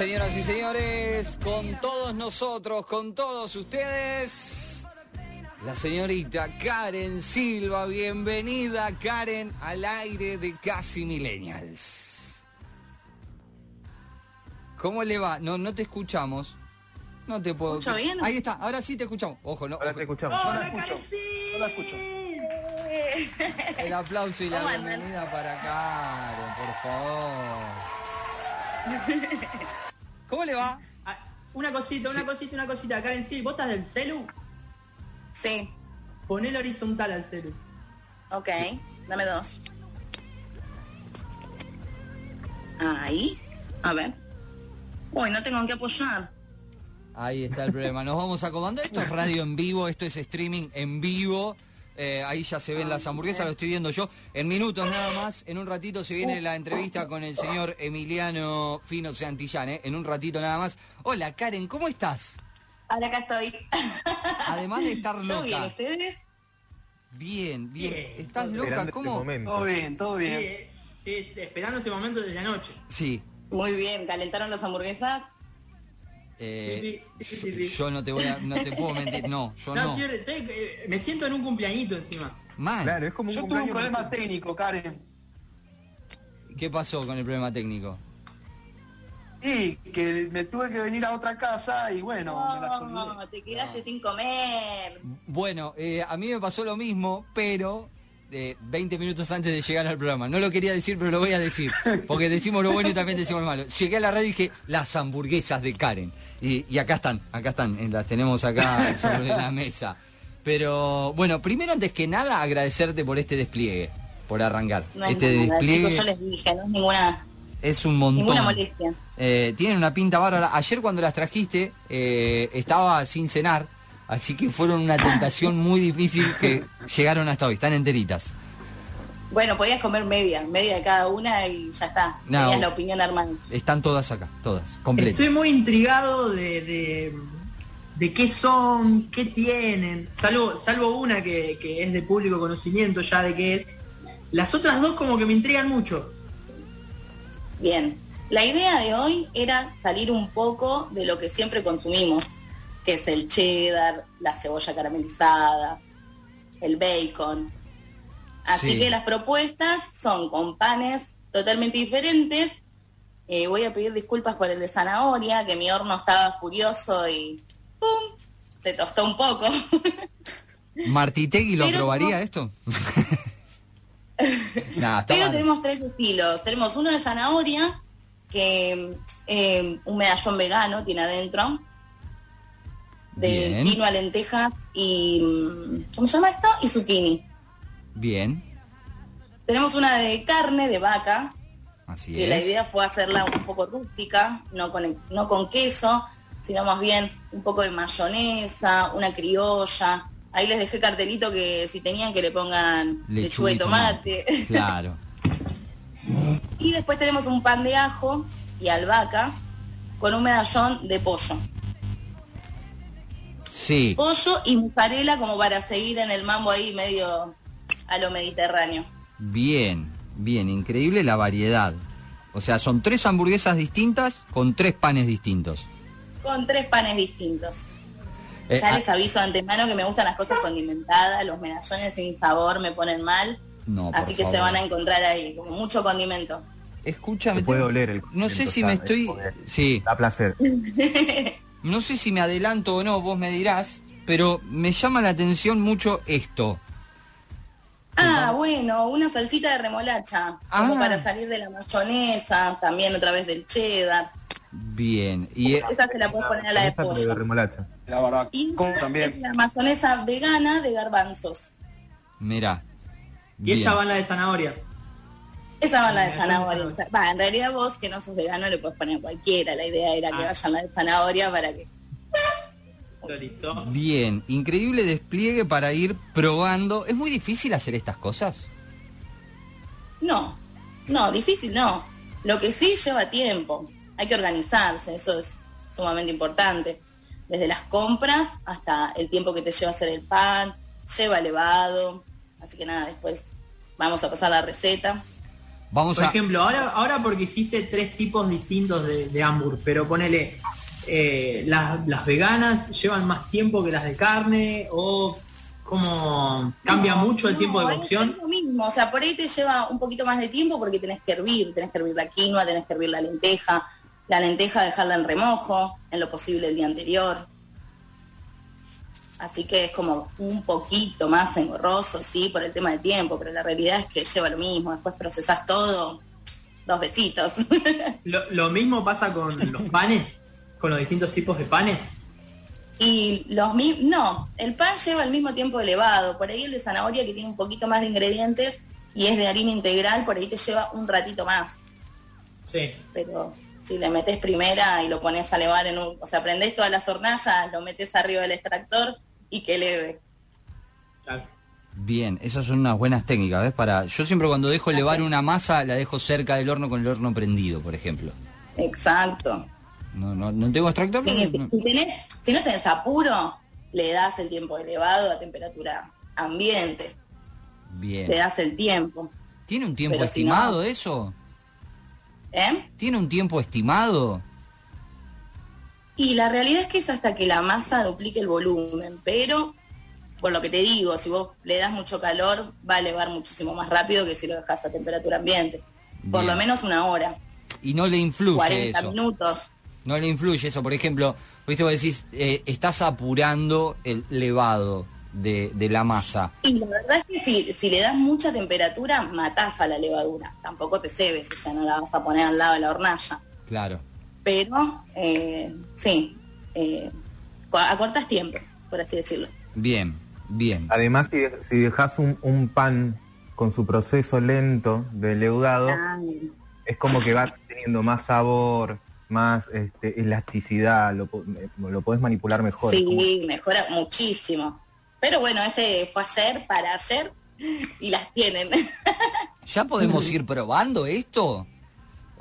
señoras y señores, con todos nosotros, con todos ustedes, la señorita Karen Silva. Bienvenida, Karen, al aire de Casi Millennials. ¿Cómo le va? No, no te escuchamos. No te puedo. ¿Escucho bien? Ahí está, ahora sí te escuchamos. Ojo, no. Ahora ojo. te escuchamos. ¡Hola, no la escucho. Karencita! No la escucho. El aplauso y la bienvenida para Karen, por favor. ¿Cómo le va? Ah, Una cosita, una cosita, una cosita. Karen, sí, ¿vos estás del celu? Sí, Ponelo horizontal al celu. ok. Dame dos. Ahí. A ver. Uy, no tengo en qué apoyar. Ahí está el problema. Nos vamos acomodando. Esto es radio en vivo, esto es streaming en vivo. Eh, ahí ya se ven las hamburguesas, lo estoy viendo yo. En minutos nada más, en un ratito se viene la entrevista con el señor Emiliano Fino Santillán, ¿eh? En un ratito nada más. Hola Karen, ¿cómo estás? Ahora acá estoy. Además de estar ¿Todo bien? loca. ¿Ustedes? Bien, bien. Bien, ¿Estás loca? Este ¿Cómo? momento. Todo bien, todo bien. sí, esperando este momento desde anoche. Sí. Muy bien. ¿Calentaron las hamburguesas? Eh, Sí, sí, sí, yo, sí, sí. yo no te voy a, no te puedo mentir, no, yo no. tío, estoy- eh, me siento en un cumpleañito encima. Mal. Claro, es como un Yo tuve un problema técnico, Karen. ¿Qué pasó con el problema técnico? Y que me tuve que venir a otra casa y bueno, me No, olvidé. te quedaste sin comer. Bueno, eh, a mí me pasó lo mismo, pero eh, 20 minutos antes de llegar al programa. No lo quería decir, pero lo voy a decir, porque decimos lo bueno y también decimos lo malo. Llegué a la radio y dije, las hamburguesas de Karen. Y, y acá están, acá están, eh, las tenemos acá sobre la mesa. Pero bueno, primero antes que nada agradecerte por este despliegue, por arrancar. No este nada, despliegue chicos, yo les dije, no es ninguna, es un montón. ninguna molestia. Eh, tienen una pinta bárbara. Ayer cuando las trajiste eh, estaba sin cenar, así que fueron una tentación muy difícil que llegaron hasta hoy. Están enteritas. Bueno, podías comer media, media de cada una y ya está. No. Tenías la opinión armada. Están todas acá, todas, completas. Estoy muy intrigado de, de, de qué son, qué tienen. Salvo, salvo una que, que es de público conocimiento ya de qué es. Las otras dos como que me intrigan mucho. Bien, la idea de hoy era salir un poco de lo que siempre consumimos, que es el cheddar, la cebolla caramelizada, el bacon. Así Sí. que las propuestas son con panes totalmente diferentes. Eh, voy a pedir disculpas por el de zanahoria, que mi horno estaba furioso y ¡pum! se tostó un poco. ¿Martitegui lo Pero aprobaría no- esto? Nah, Pero mal. tenemos tres estilos. Tenemos uno de zanahoria, que eh, un medallón vegano tiene adentro, de Bien. quinoa, a lentejas y... mm, ¿Cómo se llama esto? Y zucchini. Bien, Tenemos una de carne, de vaca, así que la es. idea fue hacerla un poco rústica, no con, no con queso, sino más bien un poco de mayonesa, una criolla. Ahí les dejé cartelito que si tenían que le pongan lechuga, y tomate. Claro. Y después tenemos un pan de ajo y albahaca con un medallón de pollo. Sí, Pollo y mozzarella como para seguir en el mambo ahí medio a lo mediterráneo. bien, bien, increíble la variedad. O sea, son tres hamburguesas distintas con tres panes distintos. Con tres panes distintos. Eh, ya ah, les aviso de antemano que me gustan las cosas condimentadas, los medallones sin sabor me ponen mal. no, por así que se van a encontrar ahí, como mucho condimento. Escúchame. Se puede oler el No sé si me estoy... Sí, Da placer. no sé si me adelanto o no, vos me dirás, pero me llama la atención mucho esto. Ah, bueno, una salsita de remolacha, como Ah. para salir de la mayonesa, también otra vez del cheddar. Bien, y eh, Esa se la puedes poner a la de Esta, pollo. remolacha. La barbacoa Y es también. la mayonesa vegana de garbanzos. mirá. Y esa van la de zanahorias. Esa va la de Ah, zanahoria. Va, en realidad vos que no sos vegano le puedes poner cualquiera. La idea era que Ah. vayan la de zanahoria para que... Listo. Bien, increíble despliegue para ir probando. ¿Es muy difícil hacer estas cosas? No, no, difícil no. Lo que sí lleva tiempo. Hay que organizarse, eso es sumamente importante. Desde las compras hasta el tiempo que te lleva hacer el pan, lleva elevado. Así que nada, después vamos a pasar la receta. Vamos Por a... ejemplo, ahora, ahora porque hiciste tres tipos distintos de, de hamburg, pero ponele, eh, las, las veganas llevan más tiempo que las de carne o como cambia No, mucho el no, tiempo de cocción. Es lo mismo, o sea, por ahí te lleva un poquito más de tiempo porque tenés que hervir, tenés que hervir la quinoa, tenés que hervir la lenteja, la lenteja dejarla en remojo, en lo posible el día anterior. Así que es como un poquito más engorroso, sí, por el tema de tiempo, pero la realidad es que lleva lo mismo, después procesás todo, dos besitos. Lo, lo mismo pasa con los panes, con los distintos tipos de panes. Y los mi- no, el pan lleva el mismo tiempo elevado, por ahí el de zanahoria que tiene un poquito más de ingredientes y es de harina integral, por ahí te lleva un ratito más. Sí. pero si le metes primera y lo pones a elevar en un, o sea, prendés todas las hornallas, lo metes arriba del extractor y que eleve. claro. Bien, esas son unas buenas técnicas, ¿ves? Para... Yo siempre cuando dejo elevar una masa, la dejo cerca del horno con el horno prendido, por ejemplo. Exacto. No, no, no tengo extractor. Sí, pero si, no- si tenés- si no tenés apuro, le das el tiempo elevado a temperatura ambiente, Bien. le das el tiempo. ¿Tiene un tiempo Pero si no- estimado eso? ¿eh? ¿Tiene un tiempo estimado? Y la realidad es que es hasta que la masa duplique el volumen, pero por lo que te digo, si vos le das mucho calor, va a elevar muchísimo más rápido que si lo dejas a temperatura ambiente. Por Bien. lo menos una hora, Y no le influye 40 eso. minutos. No le influye eso. Por ejemplo, viste vos decís, eh, estás apurando el levado de, de la masa. Y la verdad es que si, si le das mucha temperatura, matás a la levadura. Tampoco te cebes, o sea, no la vas a poner al lado de la hornalla. Claro. Pero, eh, sí, eh, co- acortas tiempo, por así decirlo. Bien, bien. Además, si, si dejas un, un pan con su proceso lento de leudado, es como que va teniendo más sabor, más este, elasticidad, lo, lo podés manipular mejor. como- Sí, mejora muchísimo. Pero bueno, este fue ayer, para ayer, y las tienen. ¿Ya podemos ir probando esto?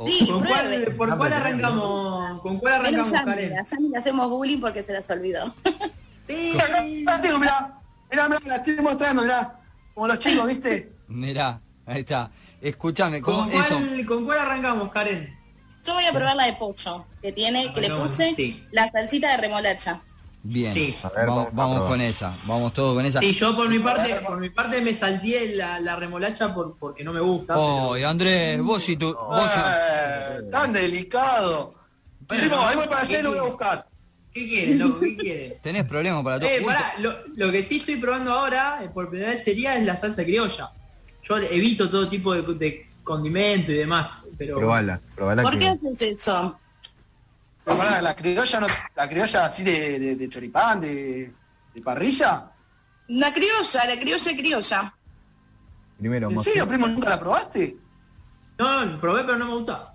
Sí, ¿Con cuál, pruebe. ¿Por cuál arrancamos? ¿Con cuál arrancamos, ya, Karen? mira, ya ni le hacemos bullying porque se las olvidó. Sí. Acá la tengo, mirá. Mirá, mirá, la estoy mostrando, mirá. Como los chicos, ¿viste? Mirá, ahí está. Escúchame, ¿cómo ¿Con eso? cuál, ¿Con cuál arrancamos, Karen? Yo voy a probar la de pollo, que tiene, que le puse sí. la salsita de remolacha. Bien, Sí. A ver, vamos, con esa, vamos todo con esa. Sí, yo por mi parte, por mi parte me salteé la, la remolacha por, porque no me gusta. Oh, y Andrés, vos y tu... Vos y- Eh, tan delicado. Bueno, Primo, no, ahí voy para allá y lo voy a ¿qué buscar. ¿Qué quieres, loco? ¿Qué quieres? Tenés problemas para todo. Eh, pará, lo, lo que sí estoy probando ahora, eh, por primera vez sería, es la salsa criolla. Yo evito todo tipo de, de condimento y demás, pero... Probala, probala ¿Por que- qué haces eso? Pará, la criolla, no, la criolla así de, de, de choripán, de, de parrilla. La criolla, la criolla criolla. Primero, ¿En serio, primo, nunca la probaste? No, no, probé pero no me gusta.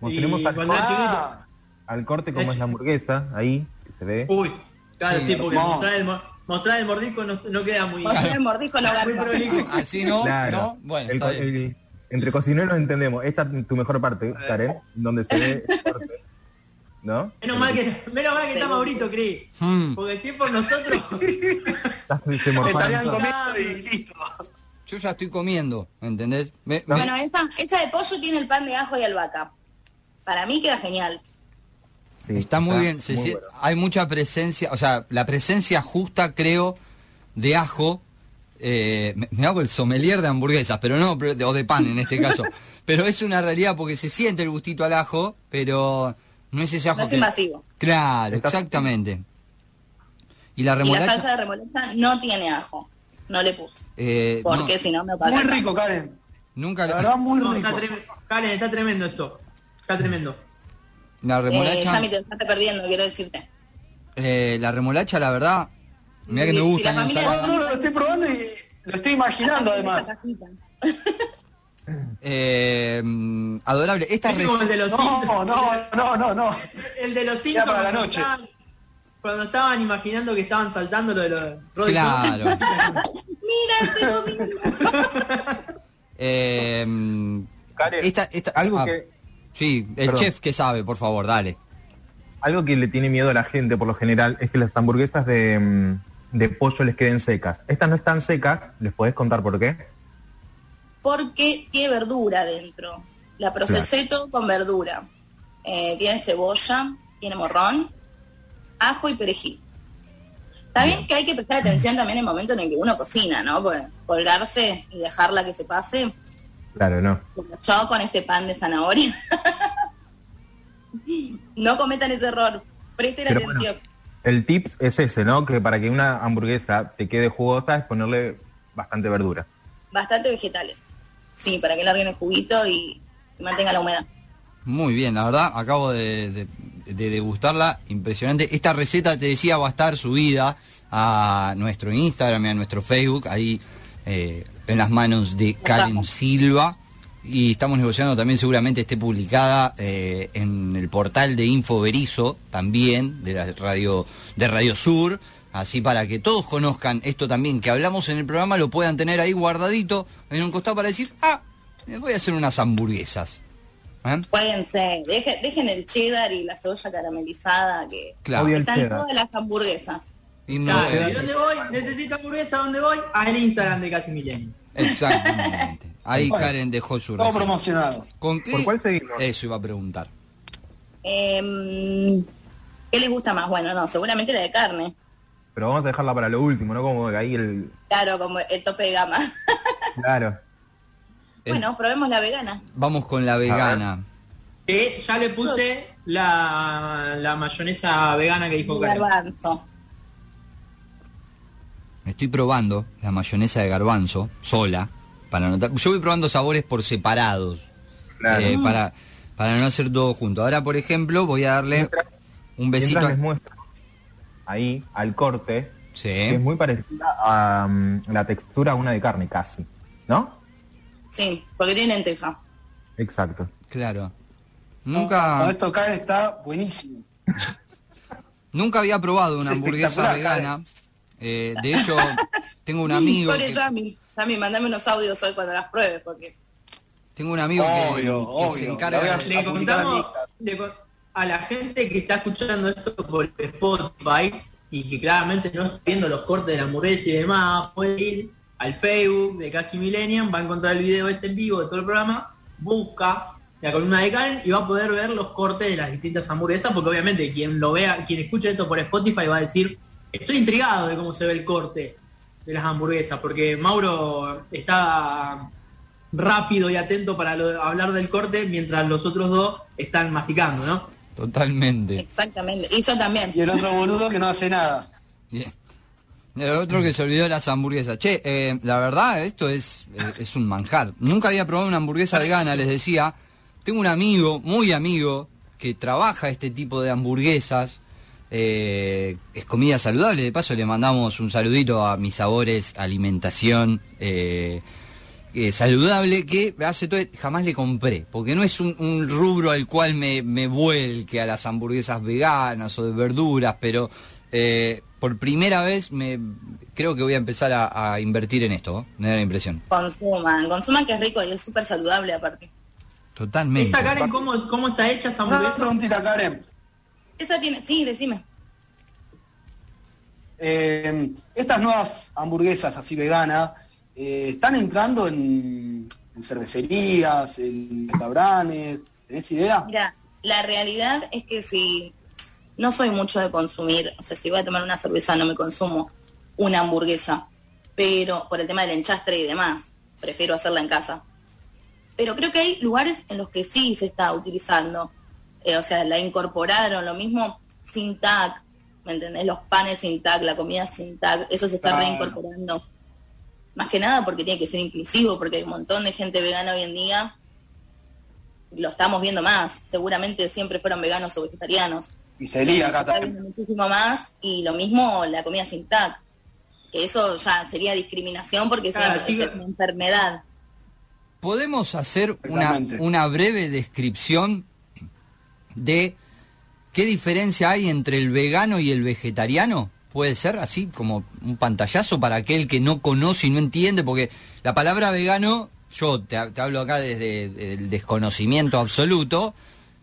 mostremos Y al, cuando era chiquito... Ah, al corte cómo es la hamburguesa, ahí, que se ve. Uy, claro, Sí, sí, porque mostrar el, mo- mostrar el mordisco no, no queda muy... Mostrar el mordisco no prolijo. Así no, Claro. ¿no? Bueno, El está bien. el- entre cocineros entendemos. Esta es tu mejor parte, Karen, donde se ve el corte. ¿No? Menos mal que, menos mal que está. Maurito, creí. Hmm, Porque si es por nosotros... Estarían comiendo y listo. yo ya estoy comiendo, ¿entendés? Me- me- Bueno, esta, esta de pollo tiene el pan de ajo y albahaca. Para mí queda genial. Sí, está muy bien, muy bueno. hay mucha presencia, o sea, la presencia justa, creo, de ajo. eh, me, me hago el sommelier de hamburguesas, pero no, o de pan en este caso. pero es una realidad porque se siente el gustito al ajo, pero no es ese ajo No es que- invasivo. Claro, Está- exactamente. Y la Y la remolacha. salsa de remolacha no tiene ajo. No le puse. eh, Porque no, si no me Muy opaca. rico, Karen. nunca La verdad, muy No, rico. está tremendo. Karen, está tremendo esto. Está tremendo. la Eh, remolacha. Yami, te estás perdiendo, quiero decirte. eh, la remolacha, la verdad, mira que Si- me si gusta la la familia-. No, no, lo estoy probando y lo estoy imaginando además. Eh, mm, adorable. Esta Es como el de los No, Simpsons. no, no, no, no. El de los Simpsons. para la cuando noche. estaban- Cuando estaban imaginando que estaban saltando lo de los Roddy Claro. Mira, estoy. Eh, mm, Karen, esta, esta, algo ah, que Sí, el Perdón. chef que sabe, por favor, dale. algo que le tiene miedo a la gente por lo general es que las hamburguesas de, mm, de pollo les queden secas. Estas no están secas, ¿les podés contar por qué? Porque tiene verdura dentro. La procesé todo con verdura. Eh, tiene cebolla, tiene morrón, ajo y perejil. Está bien que hay que prestar atención también en el momento en el que uno cocina, ¿no? Colgarse y dejarla que se pase. Claro, no. Yo con este pan de zanahoria. no cometan ese error. Presten atención. el tip es ese, ¿no? Que para que una hamburguesa te quede jugosa es ponerle bastante verdura. Bastante vegetales. Sí, para que larguen el juguito y, mantenga la humedad. Muy bien, la verdad, acabo de, degustarla, impresionante. Esta receta, te decía, va a estar subida a nuestro Instagram y a nuestro Facebook, ahí eh, en las manos de Karen Silva. Y estamos negociando también, seguramente esté publicada eh, en el portal de Infoberizo, también, de la radio, de Radio Sur. Así para que todos conozcan esto también que hablamos en el programa, lo puedan tener ahí guardadito en un costado para decir, ah, voy a hacer unas hamburguesas. ¿Eh? Pueden ser, dejen, el cheddar y la cebolla caramelizada que están todas las hamburguesas. Y dónde voy? Necesito hamburguesa, ¿dónde voy? Al Instagram de Casi Milenio. Exactamente. Ahí Karen dejó su Todo promocionado. ¿Con ¿Por cuál seguimos? Eso iba a preguntar. Em, ¿Qué les gusta más? Bueno, no, seguramente la de carne. Pero vamos a dejarla para lo último, ¿no? Como ahí el... Claro, como el tope de gama. claro. Bueno, probemos la vegana. Vamos con la vegana. Que ya le puse la, la mayonesa vegana que dijo Garbanzo. Estoy probando la mayonesa de garbanzo sola para notar. Yo voy probando sabores por separados. Eh, para, para no hacer todo junto. Ahora, por ejemplo, voy a darle un besito ahí al corte, que es muy parecida a mm, la textura a una de carne casi, ¿no? Sí, porque tiene lenteja. Exacto. Claro. Nunca. esto acá está buenísimo. Nunca había probado una hamburguesa vegana. Eh, de hecho, tengo un amigo. Que... Yami, Yami, mandame unos audios hoy cuando las pruebes, porque. Tengo un amigo que, se encarga. Le contamos, a la gente que está escuchando esto por Spotify y que claramente no está viendo los cortes de la hamburguesa y demás, puede ir al Facebook de Casi Millennium, va a encontrar el video este en vivo de todo el programa, busca la columna de Karen y va a poder ver los cortes de las distintas hamburguesas, porque obviamente quien lo vea, quien escuche esto por Spotify va a decir, estoy intrigado de cómo se ve el corte de las hamburguesas, porque Mauro está rápido y atento para hablar del corte mientras los otros dos están masticando, ¿no? Totalmente. Exactamente. Y yo también. Y el otro boludo que no hace nada. Bien. El otro que se olvidó de las hamburguesas. Che, eh, la verdad, esto es, eh, es un manjar. Nunca había probado una hamburguesa vegana, les decía. Tengo un amigo, muy amigo, que trabaja este tipo de hamburguesas. Eh, es comida saludable. De paso, le mandamos un saludito a mis sabores, alimentación. Eh, eh, saludable que hace todo, jamás le compré, porque no es un, rubro al cual me, me, vuelque a las hamburguesas veganas o de verduras, pero eh, por primera vez me creo que voy a empezar a, invertir en esto, me da la impresión. Consuman, consuman que es rico y es súper saludable aparte. Totalmente. ¿Esta Karen cómo, cómo está hecha esta hamburguesa? Karen. Esa tiene, sí, decime. Eh, estas nuevas hamburguesas así veganas, eh, están entrando en, cervecerías, en restaurantes, ¿tenés idea? Mira, la realidad es que si no soy mucho de consumir, o sea, si voy a tomar una cerveza no me consumo una hamburguesa, pero por el tema del enchastre y demás, prefiero hacerla en casa. Pero creo que hay lugares en los que sí se está utilizando, eh, o sea, la incorporaron, lo mismo sin tag, ¿me entendés? Los panes sin tag, la comida sin tag, eso se está reincorporando. Más que nada porque tiene que ser inclusivo, porque hay un montón de gente vegana hoy en día. Lo estamos viendo más. Seguramente siempre fueron veganos o vegetarianos. Y sería acá también. Muchísimo más. Y lo mismo la comida sin TAC. Que eso ya sería discriminación porque es, una, enfermedad. ¿Podemos hacer una, una breve descripción de qué diferencia hay entre el vegano y el vegetariano? Puede ser así como un pantallazo para aquel que no conoce y no entiende, porque la palabra vegano, yo te, hablo acá desde el desconocimiento absoluto,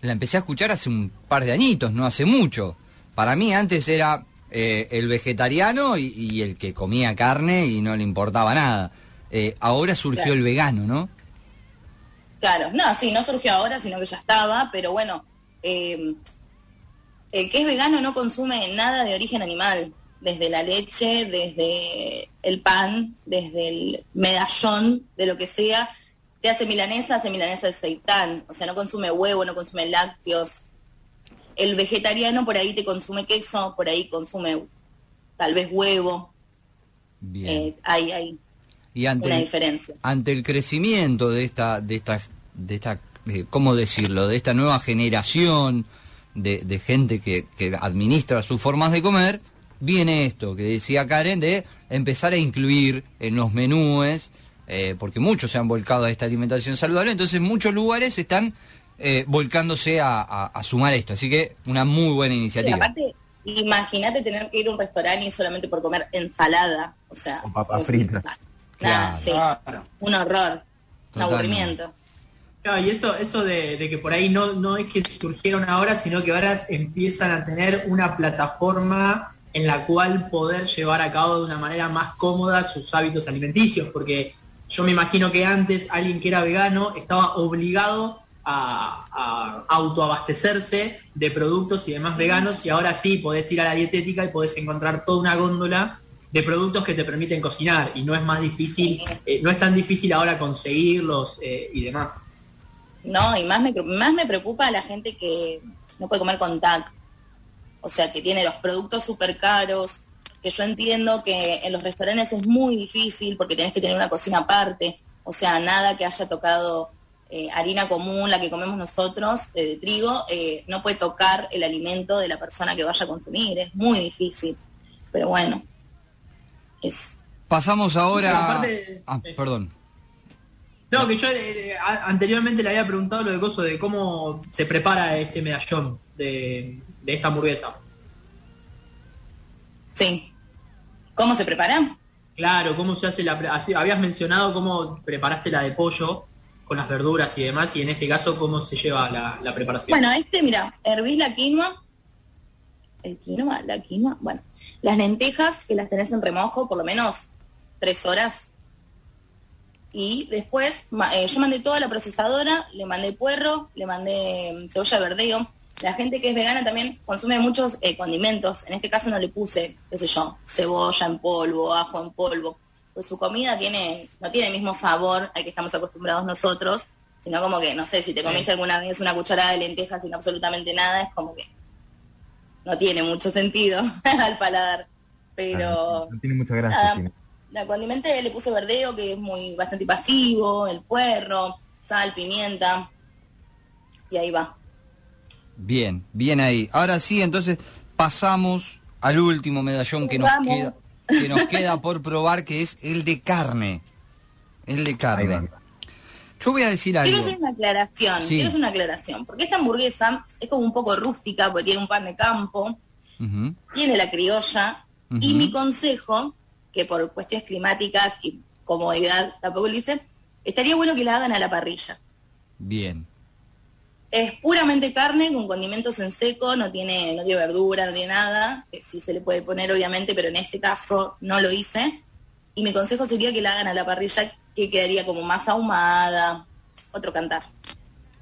la empecé a escuchar hace un par de añitos, no hace mucho. Para mí antes era eh, el vegetariano y, el que comía carne y no le importaba nada. eh, ahora surgió el vegano, ¿no? Claro, no, sí, no surgió ahora, sino que ya estaba, pero bueno, eh, el que es vegano no consume nada de origen animal, desde la leche, desde el pan, desde el medallón, de lo que sea. Te hace milanesa, hace milanesa de seitán, o sea, no consume huevo, no consume lácteos. El vegetariano por ahí te consume queso, por ahí consume tal vez huevo. Bien. Eh, hay, hay y ante una diferencia. Ante el crecimiento de esta, de esta, de esta, eh, ¿cómo decirlo? De esta nueva generación de, gente que, administra sus formas de comer, viene esto que decía Karen de empezar a incluir en los menúes, eh, porque muchos se han volcado a esta alimentación saludable, entonces muchos lugares están eh, volcándose a, sumar esto. Así que una muy buena iniciativa. aparte, imagínate tener que ir a un restaurante y solamente por comer ensalada, o sea, un horror, un aburrimiento. Claro, y eso, eso de, que por ahí no, no es que surgieron ahora, sino que ahora empiezan a tener una plataforma en la cual poder llevar a cabo de una manera más cómoda sus hábitos alimenticios, porque yo me imagino que antes alguien que era vegano estaba obligado a, a, autoabastecerse de productos y demás veganos y ahora sí podés ir a la dietética y podés encontrar toda una góndola de productos que te permiten cocinar y no es más difícil, eh, no es tan difícil ahora conseguirlos eh, y demás. No, y más me, más me preocupa la gente que no puede comer con TAC. O sea, que tiene los productos súper caros, que yo entiendo que en los restaurantes es muy difícil porque tienes que tener una cocina aparte. O sea, nada que haya tocado eh, harina común, la que comemos nosotros, eh, de trigo, eh, no puede tocar el alimento de la persona que vaya a consumir. Es muy difícil. Pero bueno, es... Pasamos ahora... ah, perdón. No, que yo eh, anteriormente le había preguntado lo de coso de cómo se prepara este medallón de, esta hamburguesa. Sí. ¿Cómo se prepara? Claro, cómo se hace la... habías mencionado cómo preparaste la de pollo con las verduras y demás, y en este caso, ¿cómo se lleva la, la preparación? Bueno, este, mira, hervís la quinoa, el quinoa, la quinoa, bueno, las lentejas que las tenés en remojo por lo menos tres horas y después eh, yo mandé toda la procesadora, le mandé puerro, le mandé mm, cebolla verdeo. La gente que es vegana también consume muchos eh, condimentos. En este caso no le puse, qué sé yo, cebolla en polvo, ajo en polvo. Pues su comida tiene, no tiene el mismo sabor al que estamos acostumbrados nosotros, sino como que, no sé, si te comiste alguna vez una cucharada de lentejas sin absolutamente nada, es como que no tiene mucho sentido al paladar. Pero... no tiene mucha gracia. La condimente le puse verdeo, que es muy bastante pasivo, el puerro, sal, pimienta. Y ahí va. Bien, bien ahí. Ahora sí, entonces pasamos al último medallón que nos queda que nos queda por probar, que es el de carne. El de carne. Yo voy a decir algo. Quiero hacer una aclaración, quiero hacer una aclaración, porque esta hamburguesa es como un poco rústica, porque tiene un pan de campo, tiene la criolla, y mi consejo que por cuestiones climáticas y comodidad tampoco lo hice, estaría bueno que la hagan a la parrilla. Bien. Es puramente carne con condimentos en seco, no tiene, no tiene verdura, no tiene nada, que sí se le puede poner obviamente, pero en este caso no lo hice. Y mi consejo sería que la hagan a la parrilla, que quedaría como más ahumada, otro cantar.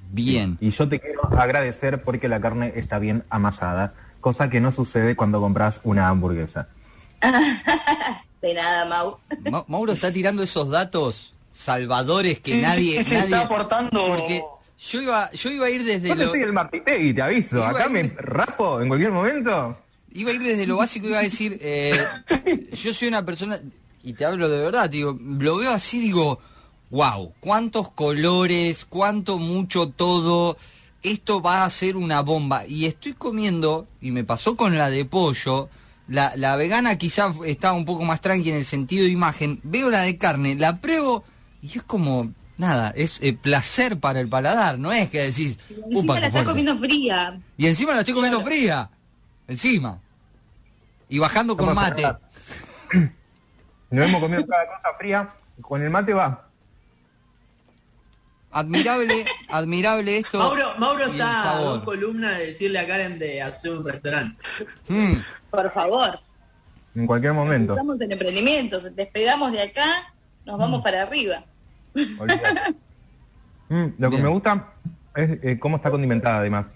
Bien. Y yo te quiero agradecer porque la carne está bien amasada, cosa que no sucede cuando compras una hamburguesa. De nada, Mau. Mauro está tirando esos datos salvadores que nadie, nadie está aportando. Porque yo iba, yo iba a ir desde. Yo soy el Martitegui, te aviso. Acá me rapo en cualquier momento. Iba a ir desde lo básico, iba a decir, eh, yo soy una persona, y te hablo de verdad, digo, lo veo así, digo, wow, cuántos colores, cuánto mucho todo, esto va a ser una bomba. Y estoy comiendo, y me pasó con la de pollo, la, la vegana quizá está un poco más tranqui en el sentido de imagen. Veo la de carne, la pruebo y es como, nada, es eh, placer para el paladar, no es que decís... Y encima la estás comiendo fría. Y encima la estoy comiendo fría. Encima. Y bajando con mate. Nos hemos comido cada cosa fría, con el mate va. Admirable, admirable esto. Mauro, Mauro está a dos columnas de decirle a Karen de hacer un restaurante. Por favor. En cualquier momento. Estamos en emprendimientos, despegamos de acá nos vamos para arriba. Mm, lo que me gusta es eh, cómo está condimentada además.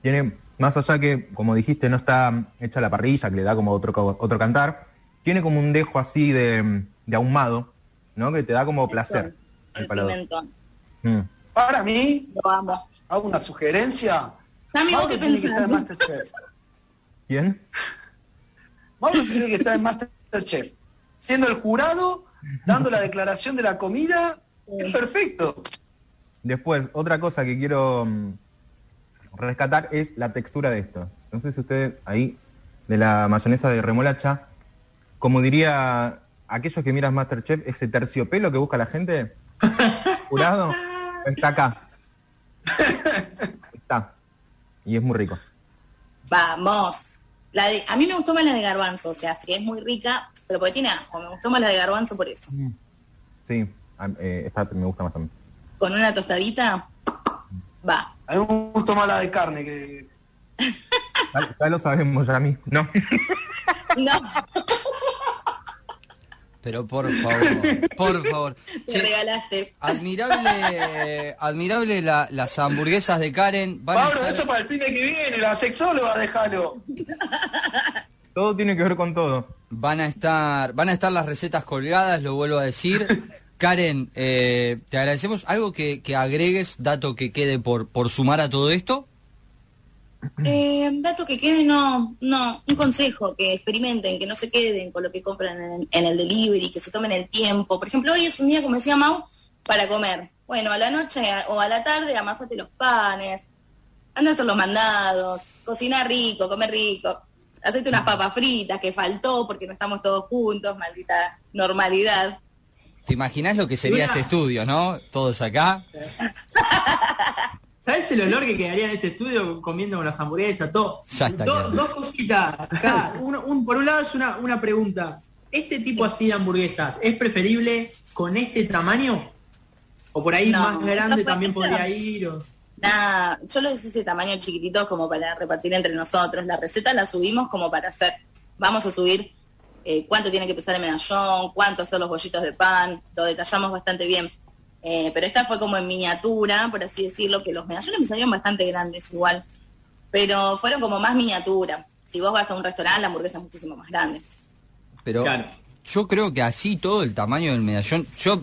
Tiene, más allá que, como dijiste, no está hecha la parrilla, que le da como otro, otro cantar, tiene como un dejo así de, ahumado, ¿no? Que te da como placer. El, pimentón. Mm. Para mí, lo amo. Hago una sugerencia. Sammy, ¿vos qué pensás? ¿Quién? Vamos tiene que estar en Masterchef. Siendo el jurado, dando la declaración de la comida, es perfecto. Después, otra cosa que quiero mm, rescatar es la textura de esto. No sé si ustedes ahí, de la mayonesa de remolacha, como diría aquellos que miran Masterchef, ese terciopelo que busca la gente, jurado, está acá. Está. Y es muy rico. Vamos. La a mí me gustó más la de garbanzo, o sea, sí es muy rica, pero porque tiene ajo, me gustó más la de garbanzo por eso. Mm. Sí, eh, me gusta más también. Con una tostadita, va. A mí me gustó más la de carne que... ya, lo sabemos ya a mí, ¿no? no. Pero por favor, por favor. Te regalaste. Admirable, admirable las hamburguesas de Karen. Pablo, eso para el fin de que viene, la sexóloga, déjalo. Todo tiene que ver con todo. Van a estar, van a estar las recetas colgadas, lo vuelvo a decir. Karen, eh, te agradecemos. ¿Algo que, que, agregues, dato que quede por, por sumar a todo esto? Eh, dato que quede, no, no, un consejo, que experimenten, que no se queden con lo que compran en, el delivery, que se tomen el tiempo. Por ejemplo, hoy es un día, como decía Mau, para comer. Bueno, a la noche o a la tarde amasate los panes, anda a hacer los mandados, cocina rico, comer rico, hacete unas papas fritas que faltó porque no estamos todos juntos, maldita normalidad. ¿Te imaginas lo que sería este estudio, no? Todos acá. ¿Sabes el olor que quedaría en ese estudio comiendo unas hamburguesas? Todo. dos cositas. por un lado es una, pregunta. ¿Este tipo así de hamburguesas es preferible con este tamaño? ¿O por ahí más grande también podría ir? O... Nah, yo lo hice ese tamaño chiquitito como para repartir entre nosotros. La receta la subimos como para hacer. Vamos a subir eh, cuánto tiene que pesar el medallón, cuánto hacer los bollitos de pan. Lo detallamos bastante bien. Eh, pero esta fue como en miniatura, por así decirlo, que los medallones me salieron bastante grandes igual, pero fueron como más miniatura. Si vos vas a un restaurante, la hamburguesa es muchísimo más grande. Pero yo creo que así todo el tamaño del medallón, yo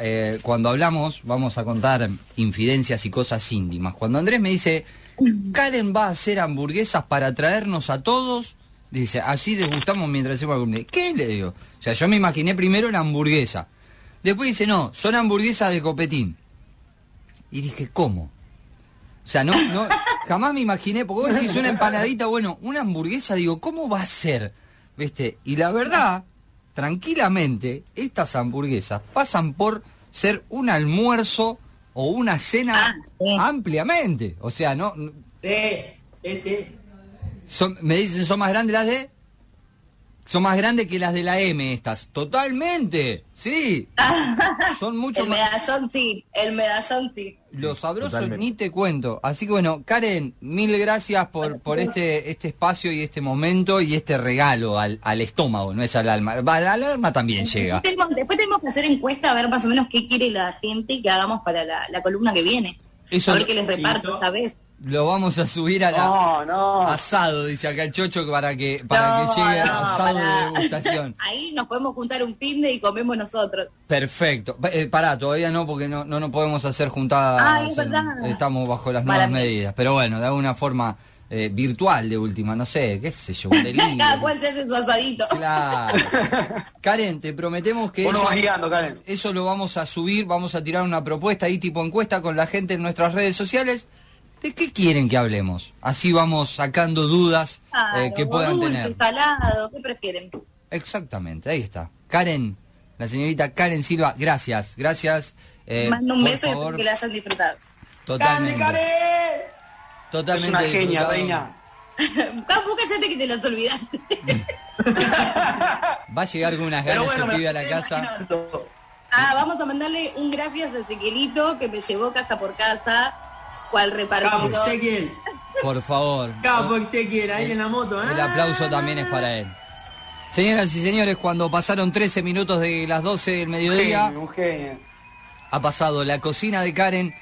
eh, cuando hablamos vamos a contar infidencias y cosas íntimas. Cuando Andrés me dice, Karen va a hacer hamburguesas para traernos a todos, dice, así degustamos mientras hacemos hamburguesa. ¿Qué le digo? O sea, yo me imaginé primero la hamburguesa Después dice, no, son hamburguesas de copetín. Y dije, ¿cómo? O sea, no, no, jamás me imaginé, porque vos decís una empanadita, bueno, una hamburguesa, digo, ¿cómo va a ser? ¿Viste? Y la verdad, tranquilamente, estas hamburguesas pasan por ser un almuerzo o una cena ah, ampliamente. O sea, no. Sí, sí, sí. Son, me dicen, son más grandes las de son más grandes que las de la M estas. Totalmente. Sí. Son mucho el medallón sí, el medallón sí. Los sabrosos ni te cuento. Así que bueno, Karen, mil gracias por, por este, este espacio y este momento y este regalo al, al estómago, no es al alma. al alma también llega. Después tenemos, que hacer encuesta a ver más o menos qué quiere la gente que hagamos para la, columna que viene. Eso a ver qué les reparto esta vez. Lo vamos a subir a la asado, dice acá el Chocho, para que para que llegue asado de degustación. Ahí nos podemos juntar un fin de y comemos nosotros. Perfecto. Eh, pará, todavía no, porque no, no, podemos hacer juntadas. Ah, es verdad. Estamos bajo las nuevas medidas. Pero bueno, de alguna forma eh, virtual de última, no sé, qué sé yo, un Cada cual se hace su asadito. Claro. Karen, te prometemos que eso, Karen. eso lo vamos a subir, vamos a tirar una propuesta ahí tipo encuesta con la gente en nuestras redes sociales ¿De qué quieren que hablemos? Así vamos sacando dudas eh, que puedan dulce, tener. salado, ¿qué prefieren? Exactamente, ahí está. Karen, la señorita Karen Silva, gracias, gracias. Eh, Mando un beso y que la hayan disfrutado. Totalmente. Karen! Totalmente. Es una genia, reina. Capu, cállate que te las olvidaste. Va a llegar con unas ganas bueno, se a la casa. Ah, vamos a mandarle un gracias a Ezequielito que me llevó casa por casa cual repartidor. Capo Por favor. Capo Ezequiel, ahí en la moto. El aplauso también es para él. Señoras y señores, cuando pasaron 13 minutos de las 12 del mediodía, Un genio, un genio. ha pasado la cocina de Karen